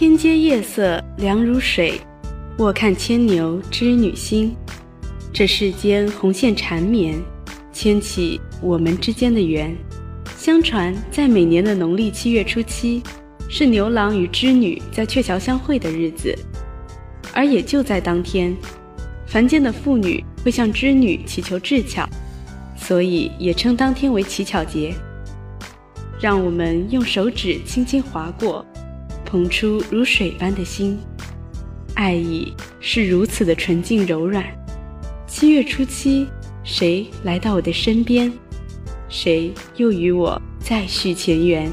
天阶夜色凉如水，卧看牵牛织女星。这世间红线缠绵，牵起我们之间的缘。相传，在每年的农历七月初七，是牛郎与织女在鹊桥相会的日子。而也就在当天，凡间的妇女会向织女祈求智巧，所以也称当天为乞巧节。让我们用手指轻轻划过，捧出如水般的心，爱意是如此的纯净柔软。七月初七，谁来到我的身边？谁又与我再续前缘？